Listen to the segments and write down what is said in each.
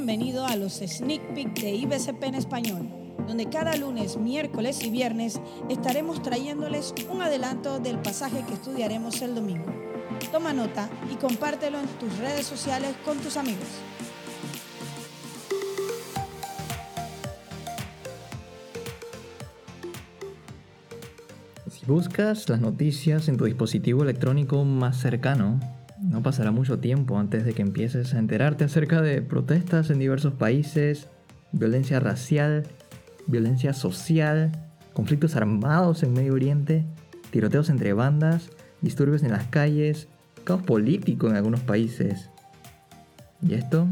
bienvenido a los Sneak Peek de IBCP en español, donde cada lunes, miércoles y viernes estaremos trayéndoles un adelanto del pasaje que estudiaremos el domingo. Toma nota y compártelo en tus redes sociales con tus amigos. Si buscas las noticias en tu dispositivo electrónico más cercano, no pasará mucho tiempo antes de que empieces a enterarte acerca de protestas en diversos países, violencia racial, violencia social, conflictos armados en Medio Oriente, tiroteos entre bandas, disturbios en las calles, caos político en algunos países. ¿Y esto?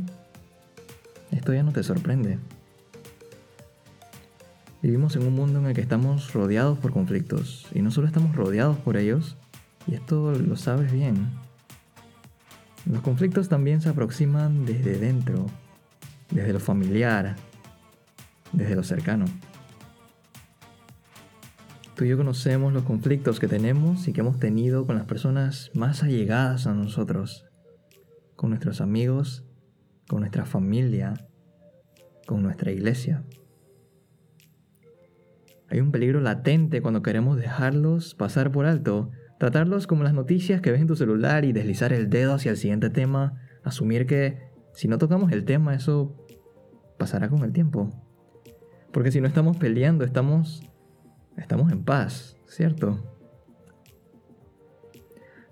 Esto ya no te sorprende. Vivimos en un mundo en el que estamos rodeados por conflictos, y no solo estamos rodeados por ellos, y esto lo sabes bien, los conflictos también se aproximan desde dentro, desde lo familiar, desde lo cercano. Tú y yo conocemos los conflictos que tenemos y que hemos tenido con las personas más allegadas a nosotros, con nuestros amigos, con nuestra familia, con nuestra iglesia. Hay un peligro latente cuando queremos dejarlos pasar por alto Tratarlos como las noticias que ves en tu celular y deslizar el dedo hacia el siguiente tema, asumir que si no tocamos el tema eso pasará con el tiempo. Porque si no estamos peleando, estamos estamos en paz, ¿cierto?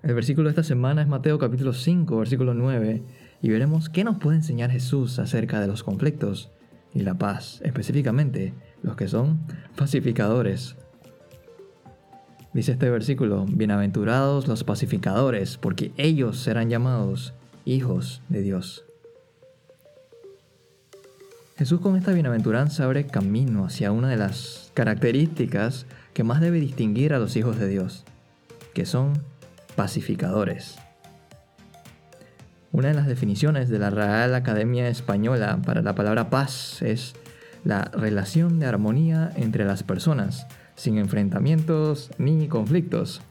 El versículo de esta semana es Mateo capítulo 5, versículo 9, y veremos qué nos puede enseñar Jesús acerca de los conflictos y la paz, específicamente los que son pacificadores. Dice este versículo, bienaventurados los pacificadores, porque ellos serán llamados hijos de Dios. Jesús con esta bienaventuranza abre camino hacia una de las características que más debe distinguir a los hijos de Dios, que son pacificadores. Una de las definiciones de la Real Academia Española para la palabra paz es la relación de armonía entre las personas, sin enfrentamientos ni conflictos.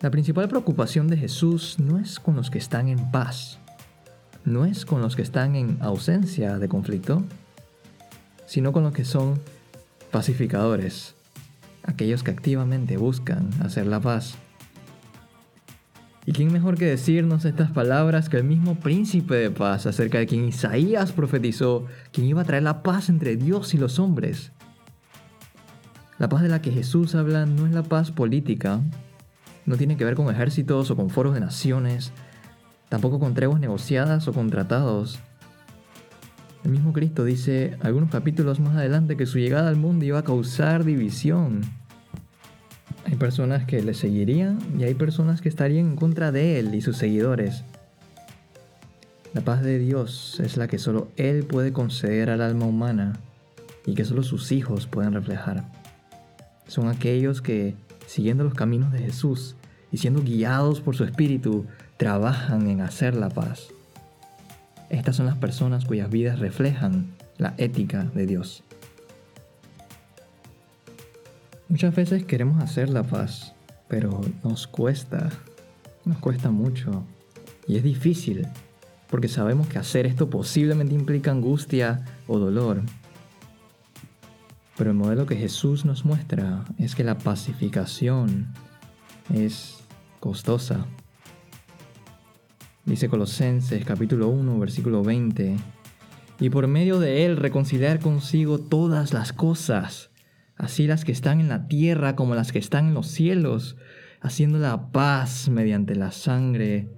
La principal preocupación de Jesús no es con los que están en paz, no es con los que están en ausencia de conflicto, sino con los que son pacificadores, aquellos que activamente buscan hacer la paz. ¿Y quién mejor que decirnos estas palabras que el mismo príncipe de paz acerca de quien Isaías profetizó, quien iba a traer la paz entre Dios y los hombres? La paz de la que Jesús habla no es la paz política, no tiene que ver con ejércitos o con foros de naciones, tampoco con treguas negociadas o con tratados. El mismo Cristo dice algunos capítulos más adelante que su llegada al mundo iba a causar división. Hay personas que le seguirían y hay personas que estarían en contra de él y sus seguidores. La paz de Dios es la que solo Él puede conceder al alma humana y que solo sus hijos pueden reflejar son aquellos que, siguiendo los caminos de Jesús y siendo guiados por su Espíritu, trabajan en hacer la paz. Estas son las personas cuyas vidas reflejan la ética de Dios. Muchas veces queremos hacer la paz, pero nos cuesta, nos cuesta mucho y es difícil porque sabemos que hacer esto posiblemente implica angustia o dolor pero el modelo que Jesús nos muestra es que la pacificación es costosa. Dice Colosenses capítulo 1 versículo 20, y por medio de él reconciliar consigo todas las cosas, así las que están en la tierra como las que están en los cielos, haciendo la paz mediante la sangre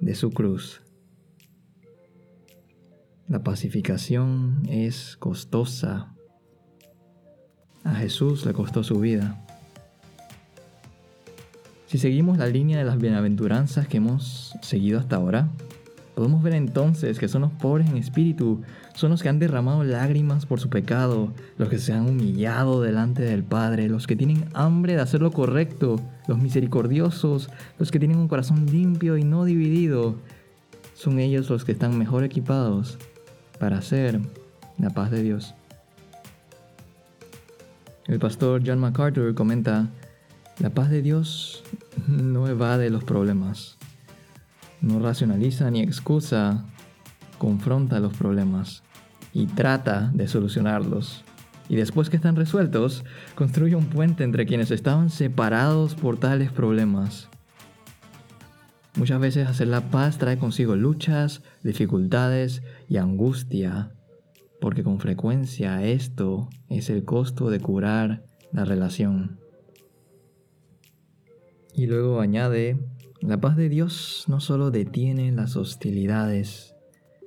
de su cruz. La pacificación es costosa Jesús le costó su vida. Si seguimos la línea de las bienaventuranzas que hemos seguido hasta ahora, podemos ver entonces que son los pobres en espíritu, son los que han derramado lágrimas por su pecado, los que se han humillado delante del Padre, los que tienen hambre de hacer lo correcto, los misericordiosos, los que tienen un corazón limpio y no dividido. Son ellos los que están mejor equipados para hacer la paz de Dios. El pastor John MacArthur comenta, la paz de Dios no evade los problemas, no racionaliza ni excusa confronta los problemas y trata de solucionarlos. Y después que están resueltos, construye un puente entre quienes estaban separados por tales problemas. Muchas veces hacer la paz trae consigo luchas, dificultades y angustia, porque con frecuencia esto es el costo de curar la relación. Y luego añade, la paz de Dios no solo detiene las hostilidades,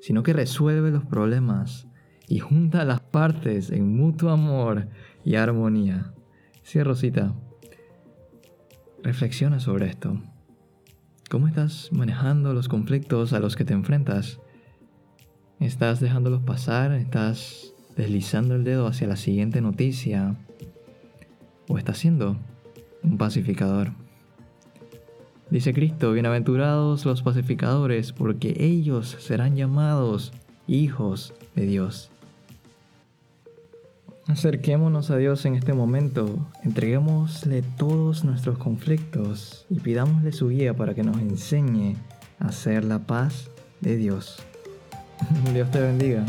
sino que resuelve los problemas y junta las partes en mutuo amor y armonía. Sí, Rosita. Reflexiona sobre esto. ¿Cómo estás manejando los conflictos a los que te enfrentas? ¿Estás dejándolos pasar? ¿Estás deslizando el dedo hacia la siguiente noticia? ¿O estás siendo un pacificador? Dice Cristo, bienaventurados los pacificadores, porque ellos serán llamados hijos de Dios. Acerquémonos a Dios en este momento, entreguémosle todos nuestros conflictos y pidámosle su guía para que nos enseñe a hacer la paz de Dios. Dios te bendiga.